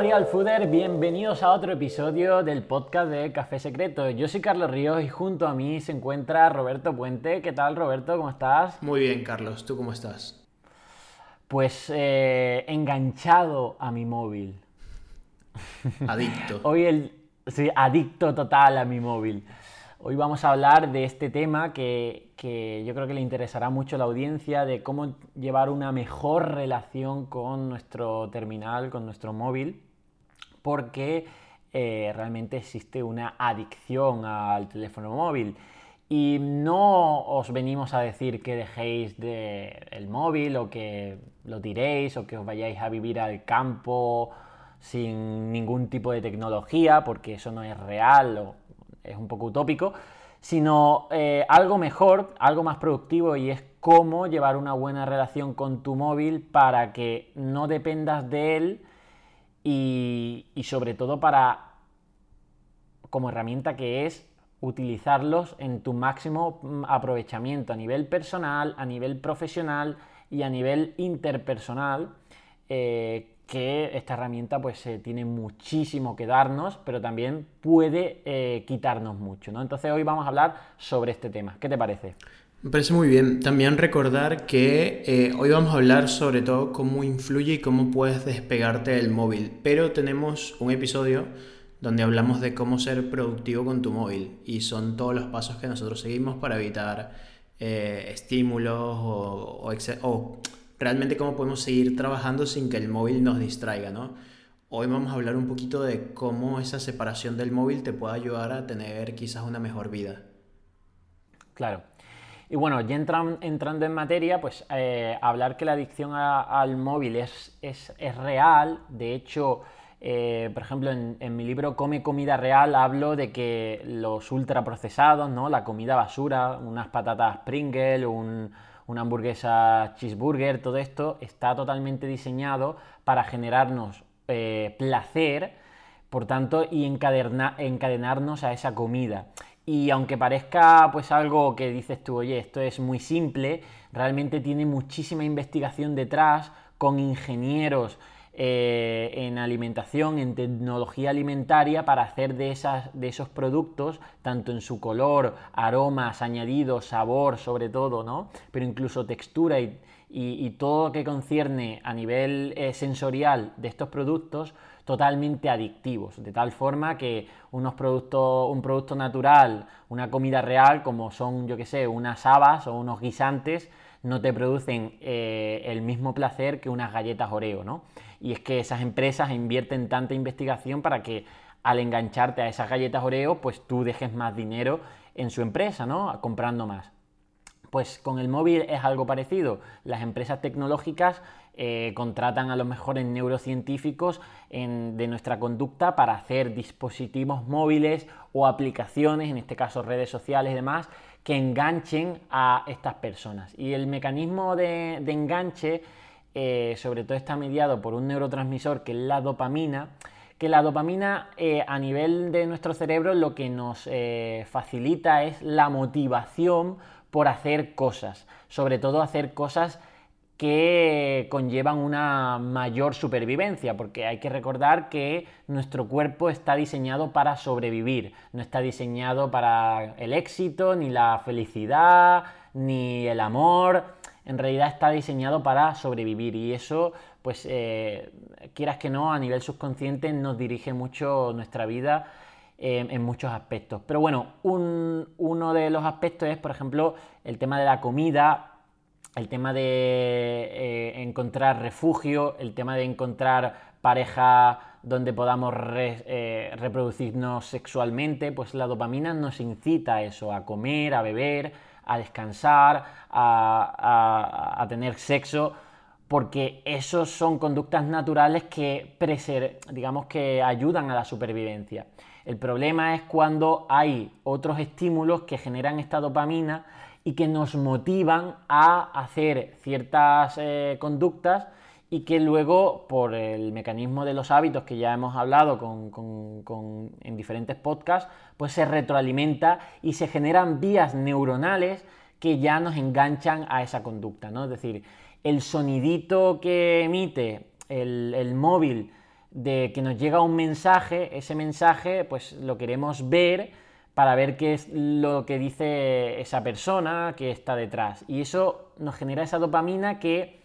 Real Fooder, bienvenidos a otro episodio del podcast de Café Secreto. Yo soy Carlos Ríos y junto a mí se encuentra Roberto Puente. ¿Qué tal Roberto? ¿Cómo estás? Muy bien Carlos, ¿tú cómo estás? Pues eh, enganchado a mi móvil. Adicto. Hoy el... Sí, adicto total a mi móvil. Hoy vamos a hablar de este tema que, yo creo que le interesará mucho a la audiencia, de cómo llevar una mejor relación con nuestro terminal, con nuestro móvil, porque eh, realmente existe una adicción al teléfono móvil. Y no os venimos a decir que dejéis de el móvil o que lo tiréis o que os vayáis a vivir al campo sin ningún tipo de tecnología, porque eso no es real es un poco utópico, sino eh, algo mejor, algo más productivo y es cómo llevar una buena relación con tu móvil para que no dependas de él y, sobre todo para, como herramienta que es, utilizarlos en tu máximo mm, aprovechamiento a nivel personal, a nivel profesional y a nivel interpersonal. Eh, que esta herramienta pues eh, tiene muchísimo que darnos, pero también puede eh, quitarnos mucho, ¿no? Entonces hoy vamos a hablar sobre este tema. ¿Qué te parece? Me parece muy bien. También recordar que eh, hoy vamos a hablar sobre todo cómo influye y cómo puedes despegarte del móvil, pero tenemos un episodio donde hablamos de cómo ser productivo con tu móvil y son todos los pasos que nosotros seguimos para evitar estímulos o, o, o realmente cómo podemos seguir trabajando sin que el móvil nos distraiga, ¿no? Hoy vamos a hablar un poquito de cómo esa separación del móvil te puede ayudar a tener quizás una mejor vida. Claro. Y bueno, ya entrando en materia, pues eh, hablar que la adicción al móvil es, es, real. De hecho, eh, por ejemplo, en, mi libro Come Comida Real hablo de que los ultraprocesados, ¿no? La comida basura, unas patatas Pringle, un, una hamburguesa cheeseburger, todo esto está totalmente diseñado para generarnos eh, placer, por tanto, y encadenarnos a esa comida. Y aunque parezca pues algo que dices tú, oye, esto es muy simple, realmente tiene muchísima investigación detrás con ingenieros eh, en alimentación, en tecnología alimentaria para hacer de, esas, de esos productos, tanto en su color, aromas, añadidos, sabor sobre todo, ¿no? Pero incluso textura y, todo lo que concierne a nivel eh, sensorial de estos productos totalmente adictivos, de tal forma que unos productos, un producto natural, una comida real, como son, yo que sé, unas habas o unos guisantes, no te producen eh, el mismo placer que unas galletas Oreo, ¿no? Y es que esas empresas invierten tanta investigación para que al engancharte a esas galletas Oreo, pues tú dejes más dinero en su empresa, ¿no? Comprando más. Pues con el móvil es algo parecido. Las empresas tecnológicas eh, contratan a los mejores neurocientíficos de nuestra conducta para hacer dispositivos móviles o aplicaciones, en este caso redes sociales y demás, que enganchen a estas personas. Y el mecanismo de, enganche, eh, sobre todo está mediado por un neurotransmisor que es la dopamina, que la dopamina eh, a nivel de nuestro cerebro lo que nos facilita es la motivación por hacer cosas, sobre todo hacer cosas que conllevan una mayor supervivencia, porque hay que recordar que nuestro cuerpo está diseñado para sobrevivir, no está diseñado para el éxito, ni la felicidad, ni el amor, en realidad está diseñado para sobrevivir y eso, pues eh, quieras que no, a nivel subconsciente nos dirige mucho nuestra vida eh, en muchos aspectos. Pero bueno, uno de los aspectos es, por ejemplo, el tema de la comida, el tema de eh, encontrar refugio, el tema de encontrar pareja donde podamos eh, reproducirnos sexualmente, pues la dopamina nos incita a eso, a comer, a beber, a descansar, a, tener sexo, porque esos son conductas naturales que, digamos, que ayudan a la supervivencia. El problema es cuando hay otros estímulos que generan esta dopamina y que nos motivan a hacer ciertas eh, conductas y que luego, por el mecanismo de los hábitos que ya hemos hablado en diferentes podcasts, pues se retroalimenta y se generan vías neuronales que ya nos enganchan a esa conducta, ¿no? Es decir, el sonidito que emite el, móvil de que nos llega un mensaje, ese mensaje pues lo queremos ver para ver qué es lo que dice esa persona que está detrás. Y eso nos genera esa dopamina que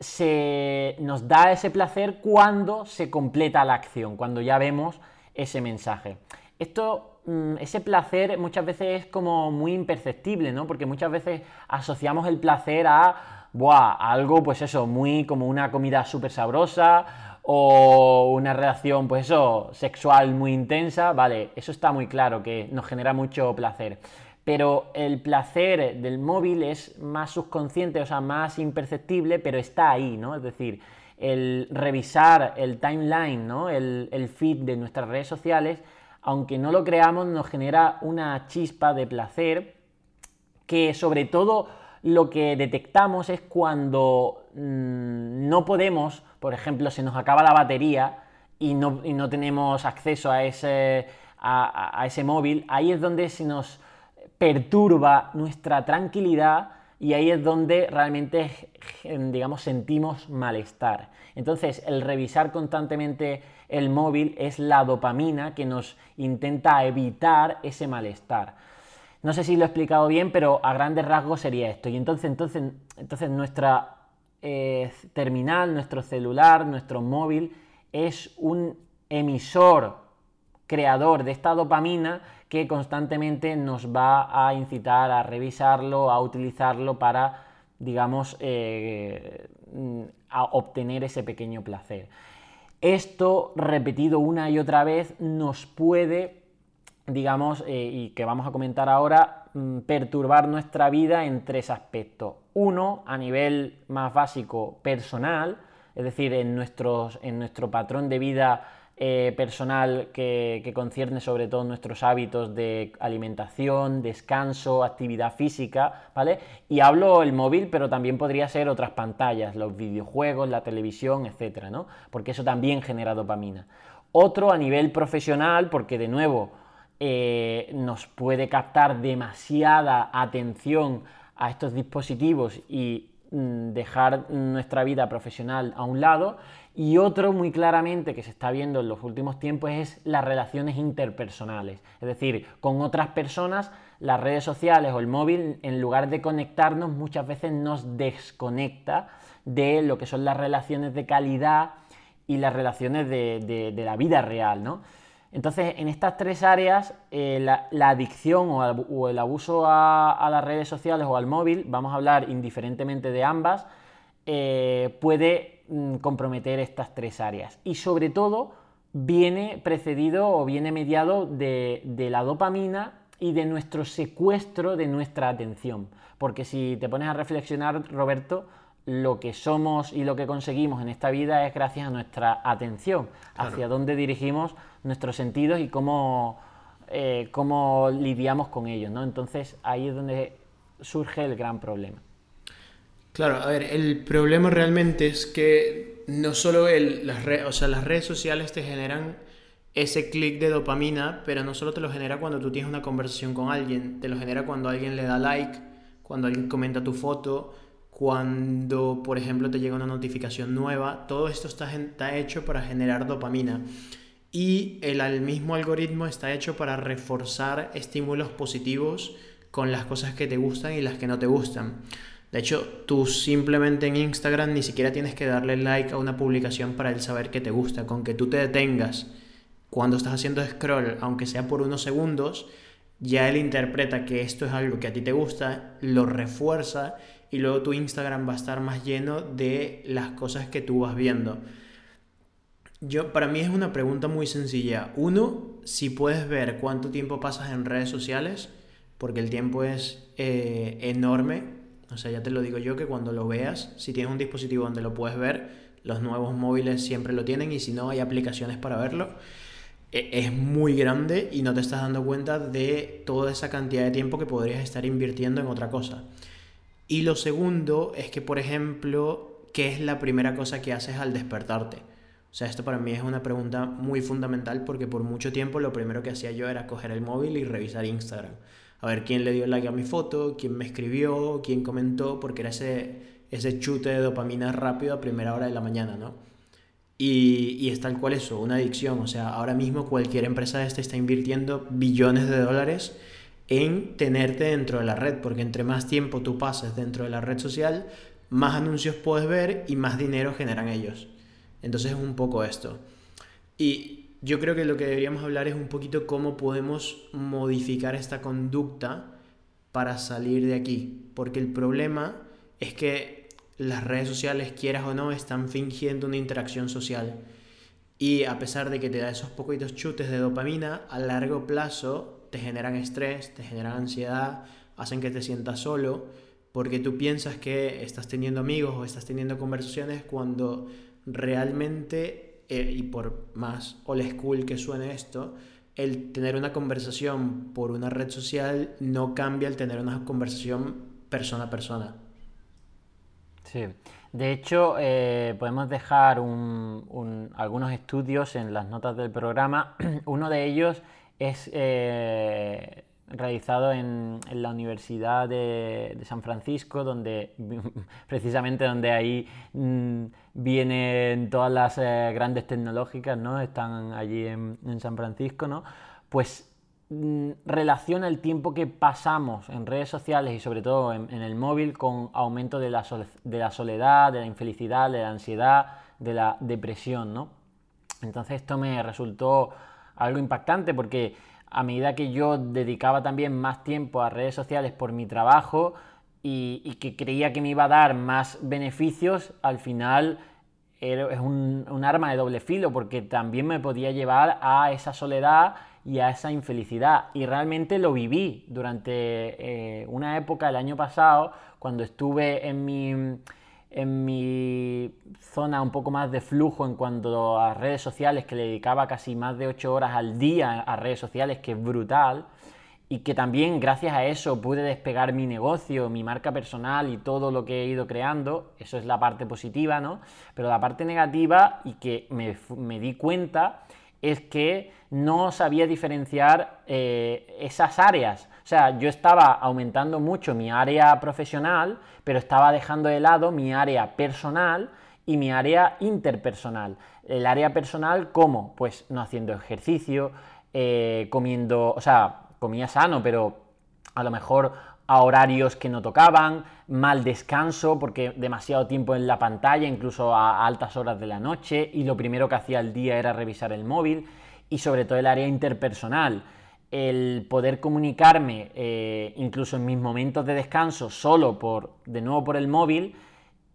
se nos da ese placer cuando se completa la acción, cuando ya vemos ese mensaje. Esto, mm, ese placer muchas veces es como muy imperceptible, ¿no? Porque muchas veces asociamos el placer a, buah, algo, pues eso, muy como una comida súper sabrosa o una relación, pues eso, sexual muy intensa, vale, eso está muy claro, que nos genera mucho placer. Pero el placer del móvil es más subconsciente, o sea, más imperceptible, pero está ahí, ¿no? Es decir, el revisar el timeline, ¿no? El, el feed de nuestras redes sociales, aunque no lo creamos, nos genera una chispa de placer que sobre todo lo que detectamos es cuando mm, no podemos, por ejemplo, se nos acaba la batería y no, tenemos acceso a ese, a, ese móvil, ahí es donde se nos perturba nuestra tranquilidad y ahí es donde realmente, digamos, sentimos malestar. Entonces, el revisar constantemente el móvil es la dopamina que nos intenta evitar ese malestar. No sé si lo he explicado bien, pero a grandes rasgos sería esto. Y entonces, entonces, entonces nuestra eh, terminal, nuestro celular, nuestro móvil es un emisor creador de esta dopamina que constantemente nos va a incitar a revisarlo, a utilizarlo para, digamos, eh, a obtener ese pequeño placer. Esto, repetido una y otra vez, nos puede digamos, eh, y que vamos a comentar ahora, mm, perturbar nuestra vida en tres aspectos. Uno, a nivel más básico, personal, es decir, en, nuestros, en nuestro patrón de vida eh, personal que, que, concierne sobre todo nuestros hábitos de alimentación, descanso, actividad física, ¿vale? Y hablo el móvil, pero también podría ser otras pantallas, los videojuegos, la televisión, etcétera, ¿no? Porque eso también genera dopamina. Otro a nivel profesional, porque de nuevo, eh, nos puede captar demasiada atención a estos dispositivos y mm, dejar nuestra vida profesional a un lado. Y otro muy claramente que se está viendo en los últimos tiempos es las relaciones interpersonales. Es decir, con otras personas, las redes sociales o el móvil, en lugar de conectarnos, muchas veces nos desconecta de lo que son las relaciones de calidad y las relaciones de, de la vida real, ¿no? Entonces, en estas tres áreas, eh, la, adicción o, el abuso a, las redes sociales o al móvil, vamos a hablar indiferentemente de ambas, eh, puede mm, comprometer estas tres áreas. Y sobre todo, viene precedido o viene mediado de, de la dopamina y de nuestro secuestro de nuestra atención. Porque si te pones a reflexionar, Roberto, lo que somos y lo que conseguimos en esta vida es gracias a nuestra atención, hacia dónde dirigimos nuestros sentidos y cómo, eh, cómo lidiamos con ellos. ¿no? Entonces ahí es donde surge el gran problema. Claro, a ver, el problema realmente es que no solo el, las, o sea, las redes sociales te generan ese clic de dopamina, pero no solo te lo genera cuando tú tienes una conversación con alguien, te lo genera cuando alguien le da like, cuando alguien comenta tu foto, cuando, por ejemplo, te llega una notificación nueva, todo esto está, hecho para generar dopamina. Y el, mismo algoritmo está hecho para reforzar estímulos positivos con las cosas que te gustan y las que no te gustan. De hecho, tú simplemente en Instagram ni siquiera tienes que darle like a una publicación para él saber que te gusta. Con que tú te detengas cuando estás haciendo scroll, aunque sea por unos segundos, ya él interpreta que esto es algo que a ti te gusta, lo refuerza y luego tu Instagram va a estar más lleno de las cosas que tú vas viendo. Yo, para mí es una pregunta muy sencilla. Uno, si puedes ver cuánto tiempo pasas en redes sociales, porque el tiempo es eh, enorme. O sea, ya te lo digo yo que cuando lo veas, si tienes un dispositivo donde lo puedes ver, los nuevos móviles siempre lo tienen y si no hay aplicaciones para verlo, es muy grande y no te estás dando cuenta de toda esa cantidad de tiempo que podrías estar invirtiendo en otra cosa. Y lo segundo es que, por ejemplo, ¿qué es la primera cosa que haces al despertarte? O sea, esto para mí es una pregunta muy fundamental porque por mucho tiempo lo primero que hacía yo era coger el móvil y revisar Instagram. A ver quién le dio like a mi foto, quién me escribió, quién comentó, porque era ese, ese chute de dopamina rápido a primera hora de la mañana, ¿no? Y, es tal cual eso, una adicción. O sea, ahora mismo cualquier empresa está invirtiendo billones de dólares en tenerte dentro de la red, porque entre más tiempo tú pases dentro de la red social, más anuncios puedes ver y más dinero generan ellos. Entonces es un poco esto. Y yo creo que lo que deberíamos hablar es un poquito cómo podemos modificar esta conducta para salir de aquí. Porque el problema es que las redes sociales, quieras o no, están fingiendo una interacción social. Y a pesar de que te da esos poquitos chutes de dopamina, a largo plazo te generan estrés, te generan ansiedad, hacen que te sientas solo, porque tú piensas que estás teniendo amigos o estás teniendo conversaciones cuando realmente, eh, y por más old school que suene esto, el tener una conversación por una red social no cambia el tener una conversación persona a persona. Sí, de hecho eh, podemos dejar algunos estudios en las notas del programa. Uno de ellos es eh, realizado en, la Universidad de, San Francisco, donde precisamente donde ahí mm, vienen todas las eh, grandes tecnológicas, ¿no? Están allí en, San Francisco, ¿no? Pues relaciona el tiempo que pasamos en redes sociales y sobre todo en, el móvil con aumento de la, de la, soledad, de la infelicidad, de la ansiedad, de la depresión, ¿no? Entonces esto me resultó algo impactante porque a medida que yo dedicaba también más tiempo a redes sociales por mi trabajo y, que creía que me iba a dar más beneficios, al final es un, arma de doble filo porque también me podía llevar a esa soledad y a esa infelicidad. Y realmente lo viví durante eh, una época el año pasado, cuando estuve en mi en mi zona un poco más de flujo en cuanto a redes sociales, que le dedicaba casi más de 8 horas al día a redes sociales, que es brutal, y que también gracias a eso pude despegar mi negocio, mi marca personal y todo lo que he ido creando, eso es la parte positiva, ¿no? Pero la parte negativa y que me, me di cuenta es que no sabía diferenciar eh, esas áreas. O sea, yo estaba aumentando mucho mi área profesional, pero estaba dejando de lado mi área personal y mi área interpersonal. El área personal, ¿cómo? Pues no haciendo ejercicio, eh, comiendo, o sea, comía sano, pero a lo mejor a horarios que no tocaban, mal descanso porque demasiado tiempo en la pantalla, incluso a altas horas de la noche, y lo primero que hacía el día era revisar el móvil, y sobre todo el área interpersonal, el poder comunicarme eh, incluso en mis momentos de descanso solo por, de nuevo por el móvil,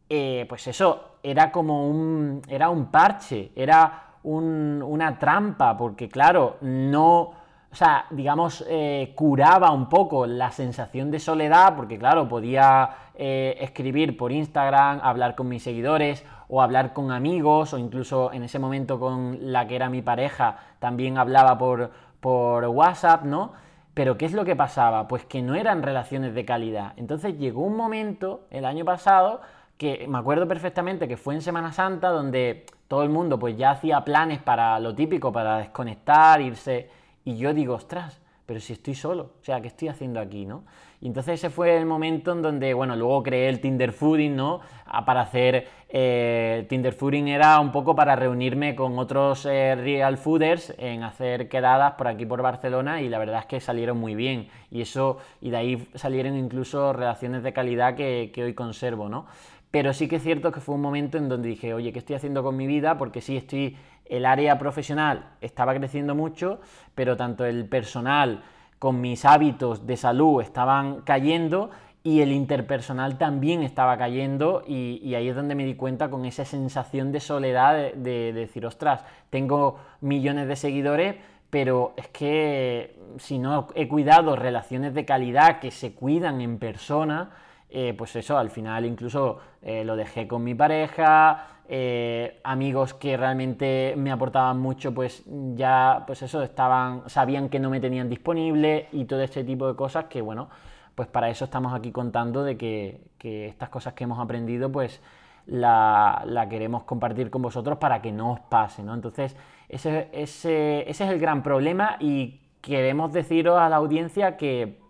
eh, pues eso era como un, era un parche, era una trampa, porque claro, no o sea, digamos, eh, curaba un poco la sensación de soledad, porque claro, podía eh, escribir por Instagram, hablar con mis seguidores o hablar con amigos o incluso en ese momento con la que era mi pareja, también hablaba por, por WhatsApp, ¿no? Pero ¿qué es lo que pasaba? Pues que no eran relaciones de calidad. Entonces llegó un momento, el año pasado, que me acuerdo perfectamente que fue en Semana Santa, donde todo el mundo pues ya hacía planes para lo típico, para desconectar, irse y yo digo, ostras, pero si estoy solo, o sea, ¿qué estoy haciendo aquí, no? Y entonces ese fue el momento en donde, bueno, luego creé el Tinder Fooding, ¿no? Ah, para hacer, eh, Tinder Fooding era un poco para reunirme con otros eh, real fooders en hacer quedadas por aquí por Barcelona y la verdad es que salieron muy bien. Y eso, y de ahí salieron incluso relaciones de calidad que, que hoy conservo, ¿no? Pero sí que es cierto que fue un momento en donde dije, oye, ¿qué estoy haciendo con mi vida? Porque sí, estoy, el área profesional estaba creciendo mucho, pero tanto el personal con mis hábitos de salud estaban cayendo y el interpersonal también estaba cayendo y, ahí es donde me di cuenta con esa sensación de soledad de, de decir, ostras, tengo millones de seguidores, pero es que si no he cuidado relaciones de calidad que se cuidan en persona, eh, pues eso, al final incluso eh, lo dejé con mi pareja, eh, amigos que realmente me aportaban mucho, pues ya, pues eso, estaban, sabían que no me tenían disponible y todo este tipo de cosas que, bueno, pues para eso estamos aquí contando de que, estas cosas que hemos aprendido, pues la, queremos compartir con vosotros para que no os pase, ¿no? Entonces, ese, ese es el gran problema y queremos deciros a la audiencia que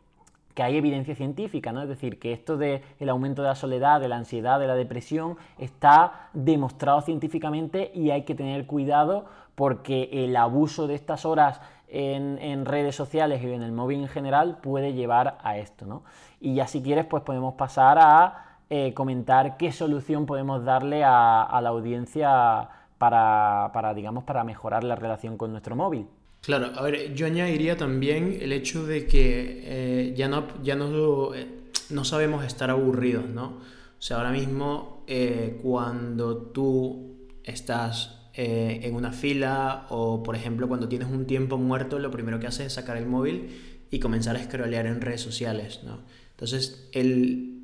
que hay evidencia científica, ¿no? Es decir, que esto del el aumento de la soledad, de la ansiedad, de la depresión, está demostrado científicamente y hay que tener cuidado porque el abuso de estas horas en, redes sociales y en el móvil en general puede llevar a esto, ¿no? Y ya si quieres, pues podemos pasar a eh, comentar qué solución podemos darle a, la audiencia para, digamos, para mejorar la relación con nuestro móvil. Claro, a ver, yo añadiría también el hecho de que eh, ya, no, ya no, eh, no, sabemos estar aburridos, ¿no? O sea, ahora mismo eh, cuando tú estás en una fila o, por ejemplo, cuando tienes un tiempo muerto, lo primero que haces es sacar el móvil y comenzar a scrollear en redes sociales, ¿no? Entonces, el...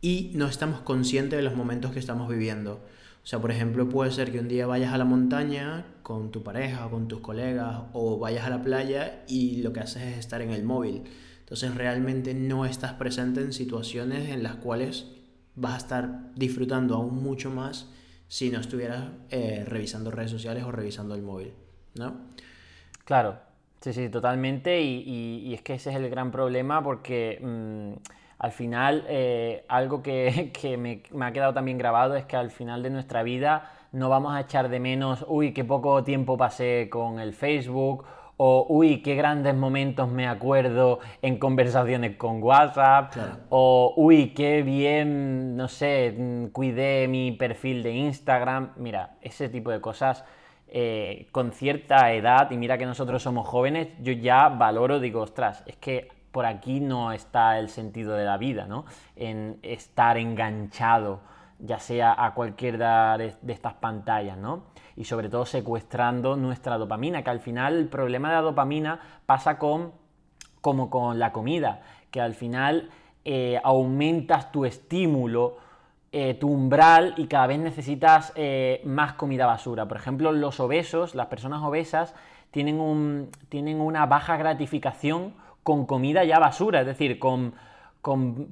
y no estamos conscientes de los momentos que estamos viviendo. O sea, por ejemplo, puede ser que un día vayas a la montaña con tu pareja o con tus colegas o vayas a la playa y lo que haces es estar en el móvil. Entonces realmente no estás presente en situaciones en las cuales vas a estar disfrutando aún mucho más si no estuvieras eh, revisando redes sociales o revisando el móvil, ¿no? Claro, sí, sí, totalmente. Y, es que ese es el gran problema porque... Mm, al final eh, algo que, me, ha quedado también grabado es que al final de nuestra vida no vamos a echar de menos, uy, qué poco tiempo pasé con el Facebook, o uy, qué grandes momentos me acuerdo en conversaciones con WhatsApp, o uy, qué bien, no sé, cuidé mi perfil de Instagram. Mira, ese tipo de cosas. Eh, con cierta edad, y mira que nosotros somos jóvenes, yo ya valoro, digo, ostras, es que por aquí no está el sentido de la vida, ¿no? En estar enganchado, ya sea a cualquiera de, estas pantallas, ¿no? Y sobre todo secuestrando nuestra dopamina, que al final el problema de la dopamina pasa con, como con la comida, que al final eh, aumentas tu estímulo, eh, tu umbral y cada vez necesitas eh, más comida basura. Por ejemplo, los obesos, las personas obesas, tienen, un, tienen una baja gratificación con comida ya basura, es decir, con,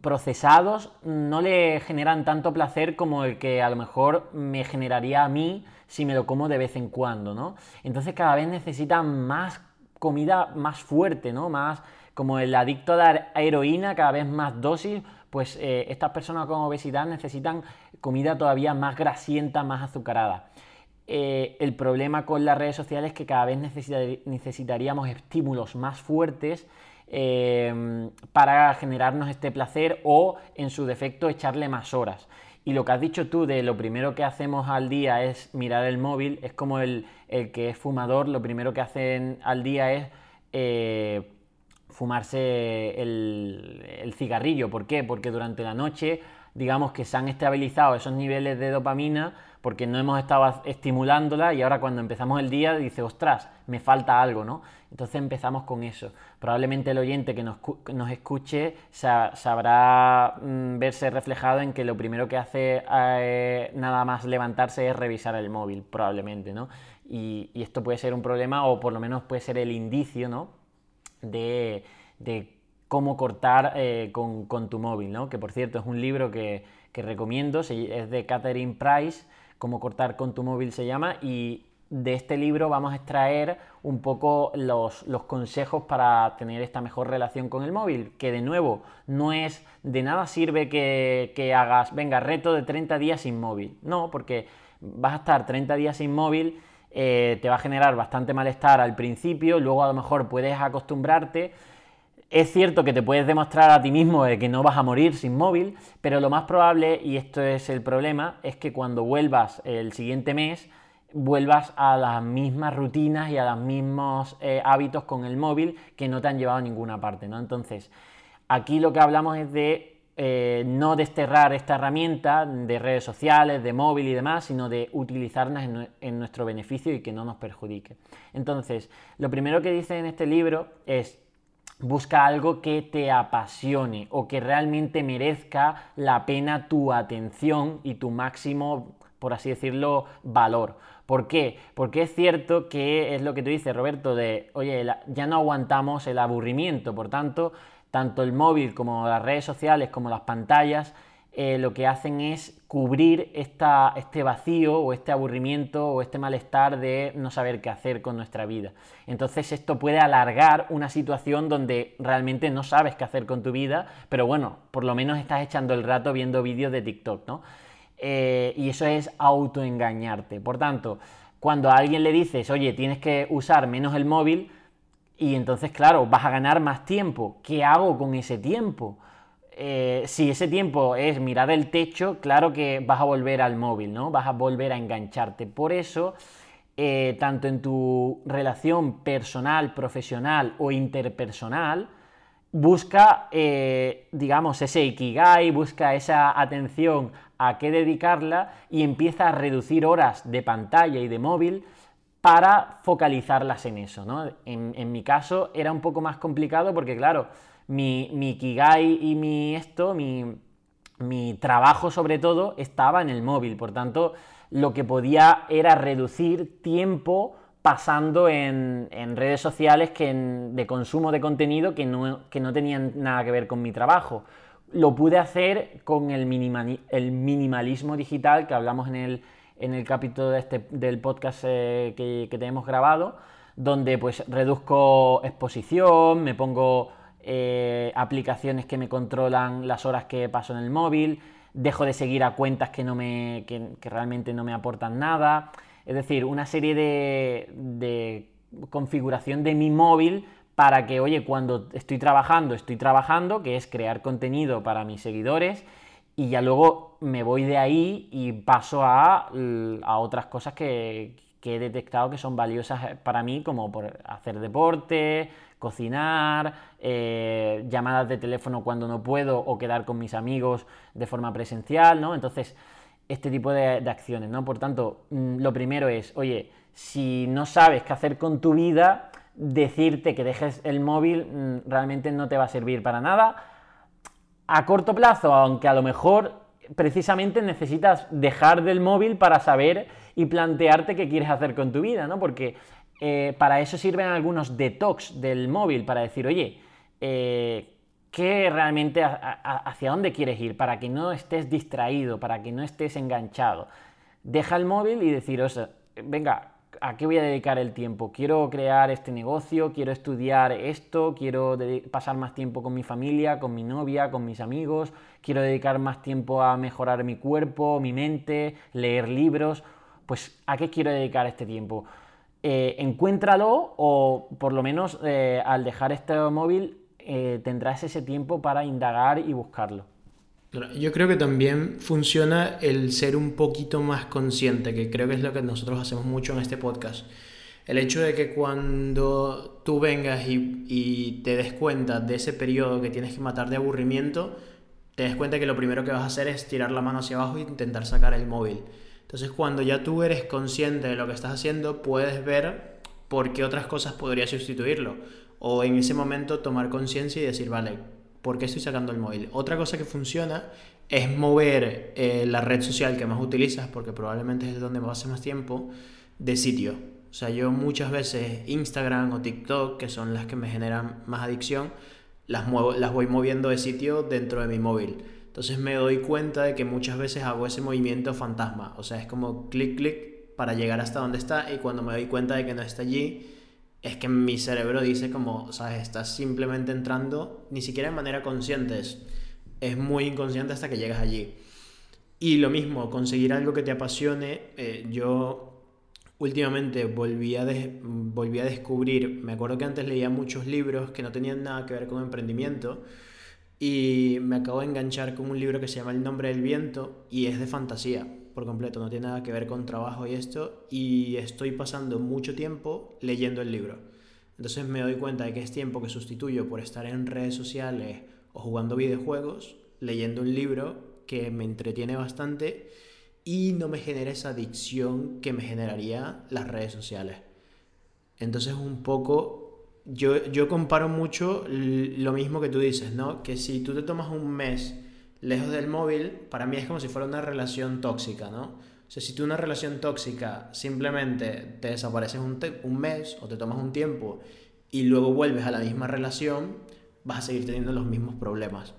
procesados no le generan tanto placer como el que a lo mejor me generaría a mí si me lo como de vez en cuando, ¿no? Entonces cada vez necesitan más comida más fuerte, ¿no? Más como el adicto a la heroína, cada vez más dosis, pues eh, estas personas con obesidad necesitan comida todavía más grasienta, más azucarada. Eh, el problema con las redes sociales es que cada vez necesitaríamos estímulos más fuertes Em, para generarnos este placer o, en su defecto, echarle más horas. Y lo que has dicho tú de lo primero que hacemos al día es mirar el móvil, es como el, que es fumador, lo primero que hacen al día es eh, fumarse el, el, cigarrillo. ¿Por qué? Porque durante la noche, digamos que se han estabilizado esos niveles de dopamina porque no hemos estado estimulándola y ahora cuando empezamos el día dice, ostras, me falta algo, ¿no? Entonces empezamos con eso. Probablemente el oyente que nos, escuche sabrá mm, verse reflejado en que lo primero que hace eh, nada más levantarse es revisar el móvil, probablemente, ¿no? Y, esto puede ser un problema o por lo menos puede ser el indicio, ¿no? De, cómo cortar eh, con, tu móvil, ¿no? Que por cierto es un libro que, que recomiendo, es de Catherine Price Cómo cortar con tu móvil se llama y de este libro vamos a extraer un poco los, consejos para tener esta mejor relación con el móvil, que de nuevo no es de nada sirve que, hagas, venga, reto de 30 días sin móvil, no, porque vas a estar 30 días sin móvil, eh, te va a generar bastante malestar al principio, luego a lo mejor puedes acostumbrarte, es cierto que te puedes demostrar a ti mismo de que no vas a morir sin móvil, pero lo más probable, y esto es el problema, es que cuando vuelvas el siguiente mes, vuelvas a las mismas rutinas y a los mismos eh, hábitos con el móvil que no te han llevado a ninguna parte, ¿no? Entonces, aquí lo que hablamos es de eh, no desterrar esta herramienta de redes sociales, de móvil y demás, sino de utilizarlas en, nuestro beneficio y que no nos perjudique. Entonces, lo primero que dice en este libro es Busca algo que te apasione o que realmente merezca la pena tu atención y tu máximo, por así decirlo, valor. ¿Por qué? Porque es cierto que es lo que tú dices, Roberto, de, oye, ya no aguantamos el aburrimiento, por tanto, tanto el móvil como las redes sociales como las pantallas eh, lo que hacen es cubrir este vacío o este aburrimiento o este malestar de no saber qué hacer con nuestra vida. Entonces esto puede alargar una situación donde realmente no sabes qué hacer con tu vida, pero bueno, por lo menos estás echando el rato viendo vídeos de TikTok, ¿no? Eh, y eso es autoengañarte. Por tanto, cuando a alguien le dices, oye, tienes que usar menos el móvil, y entonces, claro, vas a ganar más tiempo. ¿Qué hago con ese tiempo? Eh, si ese tiempo es mirar el techo, claro que vas a volver al móvil, ¿no? Vas a volver a engancharte. Por eso, eh, tanto en tu relación personal, profesional o interpersonal, busca, eh, digamos, ese ikigai, busca esa atención a qué dedicarla y empieza a reducir horas de pantalla y de móvil para focalizarlas en eso, ¿no? en mi caso era un poco más complicado porque, claro, mi, mi Kigai y mi esto, mi, trabajo sobre todo, estaba en el móvil. Por tanto, lo que podía era reducir tiempo pasando en, redes sociales que de consumo de contenido que no, que no, tenían nada que ver con mi trabajo. Lo pude hacer con el, el minimalismo digital que hablamos en el, en el capítulo de este, del podcast eh, que, que tenemos grabado, donde pues reduzco exposición, me pongo eh, aplicaciones que me controlan las horas que paso en el móvil, dejo de seguir a cuentas que, no me, que, realmente no me aportan nada. Es decir, una serie de, de configuración de mi móvil para que, oye, cuando estoy trabajando, estoy trabajando, que es crear contenido para mis seguidores, y ya luego me voy de ahí y paso a, a otras cosas que, que, he detectado que son valiosas para mí, como por hacer deporte, cocinar, eh, llamadas de teléfono cuando no puedo o quedar con mis amigos de forma presencial, ¿no? Entonces, este tipo de, acciones, ¿no? Por tanto, mm, lo primero es, oye, si no sabes qué hacer con tu vida, decirte que dejes el móvil mm, realmente no te va a servir para nada. A corto plazo, aunque a lo mejor precisamente necesitas dejar del móvil para saber y plantearte qué quieres hacer con tu vida, ¿no? Porque eh, para eso sirven algunos detox del móvil, para decir, oye, eh, ¿qué realmente hacia dónde quieres ir? Para que no estés distraído, para que no estés enganchado. Deja el móvil y decir, venga, ¿a qué voy a dedicar el tiempo? Quiero crear este negocio, quiero estudiar esto, quiero pasar más tiempo con mi familia, con mi novia, con mis amigos, quiero dedicar más tiempo a mejorar mi cuerpo, mi mente, leer libros. Pues, ¿a qué quiero dedicar este tiempo? Eh, encuéntralo o por lo menos eh, al dejar este móvil eh, tendrás ese tiempo para indagar y buscarlo. Yo creo que también funciona el ser un poquito más consciente, que creo que es lo que nosotros hacemos mucho en este podcast. El hecho de que cuando tú vengas y, te des cuenta de ese periodo que tienes que matar de aburrimiento, te des cuenta que lo primero que vas a hacer es tirar la mano hacia abajo e intentar sacar el móvil. Entonces cuando ya tú eres consciente de lo que estás haciendo, puedes ver por qué otras cosas podrías sustituirlo. O en ese momento tomar conciencia y decir, vale, ¿por qué estoy sacando el móvil? Otra cosa que funciona es mover eh, la red social que más utilizas, porque probablemente es donde hace más tiempo, de sitio. O sea, yo muchas veces Instagram o TikTok, que son las que me generan más adicción, las, muevo, las voy moviendo de sitio dentro de mi móvil. Entonces me doy cuenta de que muchas veces hago ese movimiento fantasma. O sea, es como clic, clic para llegar hasta donde está y cuando me doy cuenta de que no está allí, es que mi cerebro dice como, sabes, estás simplemente entrando, ni siquiera de manera consciente, es, muy inconsciente hasta que llegas allí. Y lo mismo, conseguir algo que te apasione. Eh, yo últimamente volví a, volví a descubrir, me acuerdo que antes leía muchos libros que no tenían nada que ver con emprendimiento y me acabo de enganchar con un libro que se llama El nombre del viento y es de fantasía por completo, no tiene nada que ver con trabajo y esto, y estoy pasando mucho tiempo leyendo el libro. Entonces me doy cuenta de que es tiempo que sustituyo por estar en redes sociales o jugando videojuegos, leyendo un libro que me entretiene bastante y no me genera esa adicción que me generaría las redes sociales. Entonces un poco yo, comparo mucho lo mismo que tú dices, ¿no? Que si tú te tomas un mes lejos del móvil, para mí es como si fuera una relación tóxica, ¿no? O sea, si tú una relación tóxica simplemente te desapareces un, mes o te tomas un tiempo y luego vuelves a la misma relación, vas a seguir teniendo los mismos problemas.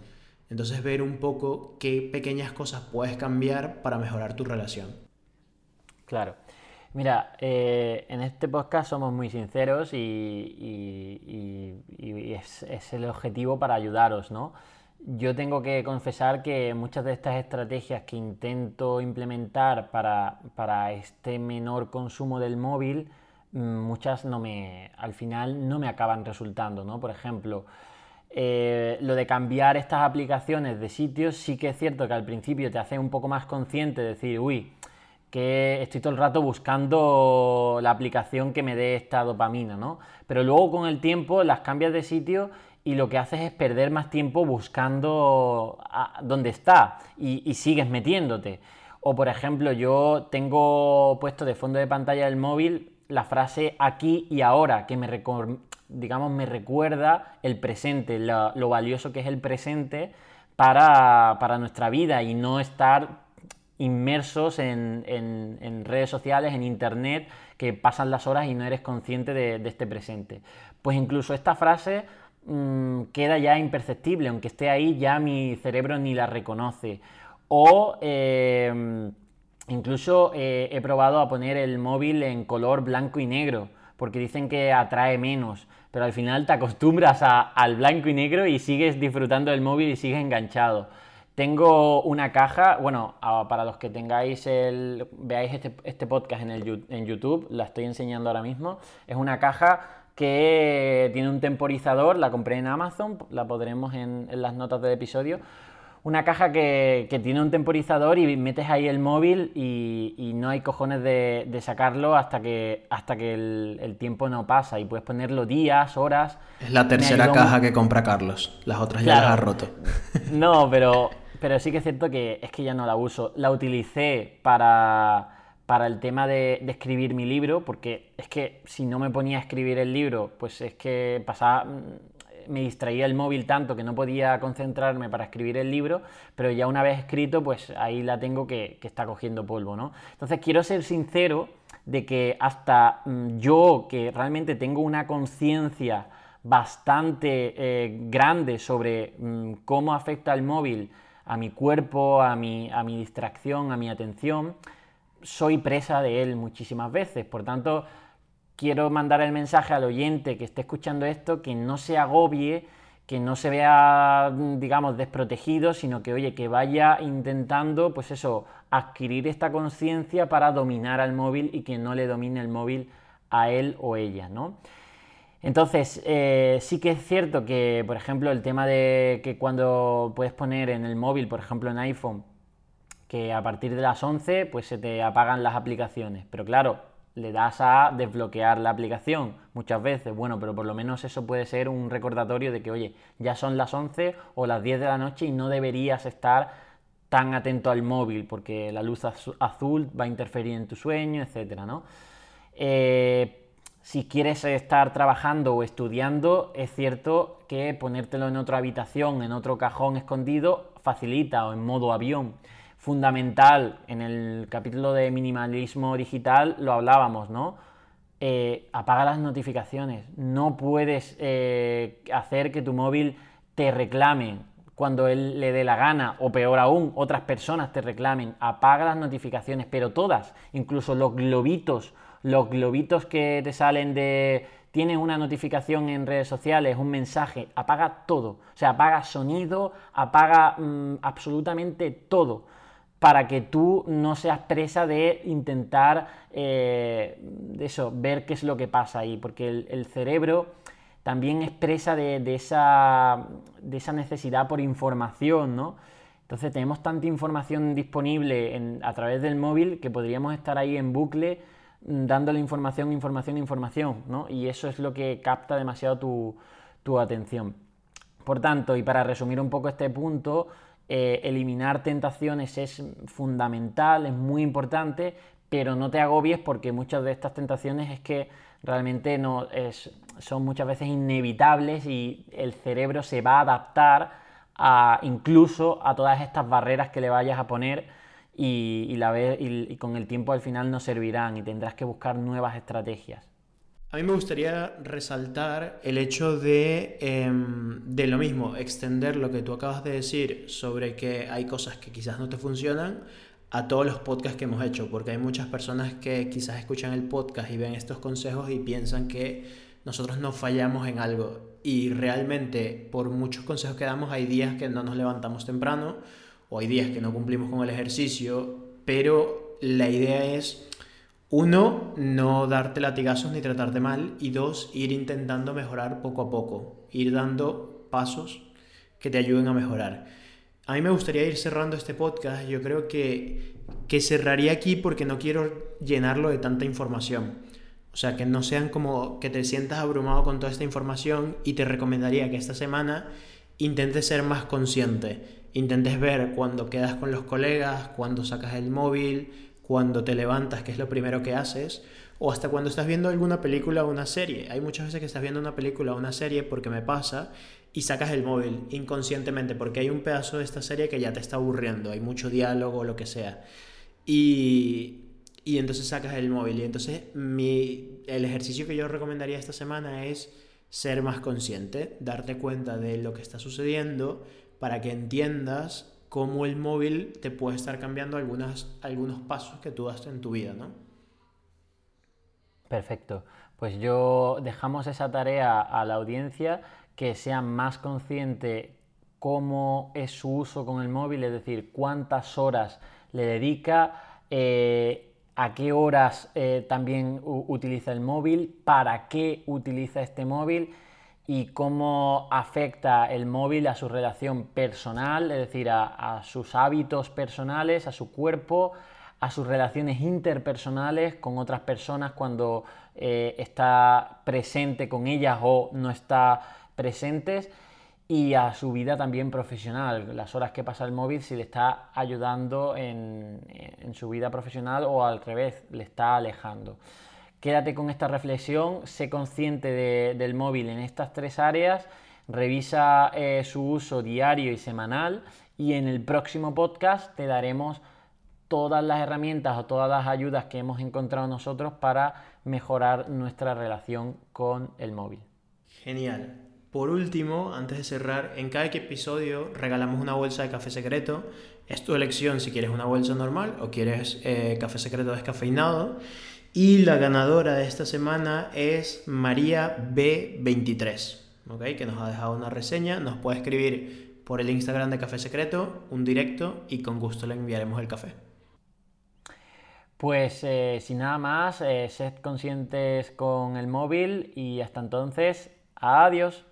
Entonces ver un poco qué pequeñas cosas puedes cambiar para mejorar tu relación. Claro. Mira, eh, en este podcast somos muy sinceros y, es, es, el objetivo para ayudaros, ¿no? Yo tengo que confesar que muchas de estas estrategias que intento implementar para, para este menor consumo del móvil, mm, muchas no me, al final no me acaban resultando, ¿no? Por ejemplo, eh, lo de cambiar estas aplicaciones de sitios sí que es cierto que al principio te hace un poco más consciente de decir, uy, que estoy todo el rato buscando la aplicación que me dé esta dopamina, ¿no? Pero luego con el tiempo las cambias de sitio y lo que haces es perder más tiempo buscando dónde está y, sigues metiéndote. O por ejemplo, yo tengo puesto de fondo de pantalla del móvil la frase aquí y ahora, que me, digamos, me recuerda el presente, lo, valioso que es el presente para, nuestra vida y no estar inmersos en, redes sociales, en internet, que pasan las horas y no eres consciente de, este presente. Pues incluso esta frase mm, queda ya imperceptible, aunque esté ahí ya mi cerebro ni la reconoce. O em, incluso eh, he probado a poner el móvil en color blanco y negro porque dicen que atrae menos, pero al final te acostumbras al blanco y negro y sigues disfrutando del móvil y sigues enganchado. Tengo una caja, bueno, para los que tengáis el, veáis este, este podcast en, YouTube, la estoy enseñando ahora mismo, es una caja que tiene un temporizador, la compré en Amazon, la podremos en, en las notas del episodio, una caja que, tiene un temporizador y metes ahí el móvil y, no hay cojones de, sacarlo hasta que, hasta que el, tiempo no pasa y puedes ponerlo días, horas. Es la tercera caja que compra Carlos, las otras ya las ha roto. No, pero, pero sí que es cierto que es que ya no la uso. La utilicé para, para el tema de, escribir mi libro, porque es que si no me ponía a escribir el libro, pues es que pasaba me distraía el móvil tanto que no podía concentrarme para escribir el libro, pero ya una vez escrito, pues ahí la tengo que, está cogiendo polvo, ¿no? Entonces quiero ser sincero de que hasta mm, yo, que realmente tengo una conciencia bastante eh, grande sobre mm, cómo afecta el móvil a mi cuerpo, a mi, a mi distracción, a mi atención, soy presa de él muchísimas veces. Por tanto, quiero mandar el mensaje al oyente que esté escuchando esto, que no se agobie, que no se vea, digamos, desprotegido, sino que, oye, que vaya intentando, pues eso, adquirir esta conciencia para dominar al móvil y que no le domine el móvil a él o ella, ¿no? Entonces, eh, sí que es cierto que, por ejemplo, el tema de que cuando puedes poner en el móvil, por ejemplo en iPhone, que a partir de las 11, pues se te apagan las aplicaciones. Pero claro, le das a desbloquear la aplicación muchas veces, bueno, pero por lo menos eso puede ser un recordatorio de que, oye, ya son las 11 o las 10 de la noche y no deberías estar tan atento al móvil porque la luz azul va a interferir en tu sueño, etcétera, ¿no? Eh, si quieres estar trabajando o estudiando, es cierto que ponértelo en otra habitación, en otro cajón escondido, facilita o en modo avión fundamental en el capítulo de minimalismo digital lo hablábamos, ¿no? Eh, apaga las notificaciones. No puedes eh, hacer que tu móvil te reclame cuando él le dé la gana, o peor aún, otras personas te reclamen. Apaga las notificaciones, pero todas, incluso los globitos, los globitos que te salen de tienes una notificación en redes sociales, un mensaje, apaga todo. O sea, apaga sonido, apaga mm, absolutamente todo para que tú no seas presa de intentar eh, eso, ver qué es lo que pasa ahí, porque el, cerebro también es presa de, esa, de, esa, necesidad por información, ¿no? Entonces tenemos tanta información disponible a través del móvil que podríamos estar ahí en bucle mm, dándole información, información, información, ¿no? Y eso es lo que capta demasiado tu, tu atención. Por tanto, y para resumir un poco este punto, eh, eliminar tentaciones es fundamental, es muy importante, pero no te agobies porque muchas de estas tentaciones es que realmente no son muchas veces inevitables y el cerebro se va a adaptar a, incluso a todas estas barreras que le vayas a poner y, la y con el tiempo al final no servirán y tendrás que buscar nuevas estrategias. A mí me gustaría resaltar el hecho de, em, de lo mismo, extender lo que tú acabas de decir sobre que hay cosas que quizás no te funcionan a todos los podcasts que hemos hecho, porque hay muchas personas que quizás escuchan el podcast y ven estos consejos y piensan que nosotros no fallamos en algo. Y realmente, por muchos consejos que damos, hay días que no nos levantamos temprano o hay días que no cumplimos con el ejercicio, pero la idea es, uno, no darte latigazos ni tratarte mal, y dos, ir intentando mejorar poco a poco, ir dando pasos que te ayuden a mejorar. A mí me gustaría ir cerrando este podcast. Yo creo que, que cerraría aquí porque no quiero llenarlo de tanta información. O sea, que no sean como que te sientas abrumado con toda esta información y te recomendaría que esta semana intentes ser más consciente. Intentes ver cuando quedas con los colegas, cuando sacas el móvil, cuando te levantas, que es lo primero que haces, o hasta cuando estás viendo alguna película o una serie. Hay muchas veces que estás viendo una película o una serie porque me pasa y sacas el móvil inconscientemente porque hay un pedazo de esta serie que ya te está aburriendo, hay mucho diálogo o lo que sea. Y, y entonces sacas el móvil. Y entonces mi, el ejercicio que yo recomendaría esta semana es ser más consciente, darte cuenta de lo que está sucediendo para que entiendas cómo el móvil te puede estar cambiando algunos pasos que tú das en tu vida, ¿no? Perfecto. Pues yo dejamos esa tarea a la audiencia que sea más consciente cómo es su uso con el móvil, es decir, cuántas horas le dedica, eh, a qué horas eh, también utiliza el móvil, para qué utiliza este móvil y cómo afecta el móvil a su relación personal, es decir, a, sus hábitos personales, a su cuerpo, a sus relaciones interpersonales con otras personas cuando eh, está presente con ellas o no está presentes y a su vida también profesional, las horas que pasa el móvil, si le está ayudando en, su vida profesional o al revés, le está alejando. Quédate con esta reflexión, sé consciente del móvil en estas tres áreas, revisa eh, su uso diario y semanal y en el próximo podcast te daremos todas las herramientas o todas las ayudas que hemos encontrado nosotros para mejorar nuestra relación con el móvil. Genial. Por último, antes de cerrar, en cada episodio regalamos una bolsa de café secreto. Es tu elección si quieres una bolsa normal o quieres eh, café secreto descafeinado. Y la ganadora de esta semana es María B23, que nos ha dejado una reseña. Nos puede escribir por el Instagram de Café Secreto, un directo, y con gusto le enviaremos el café. Pues eh, sin nada más, eh, sed conscientes con el móvil y hasta entonces, adiós.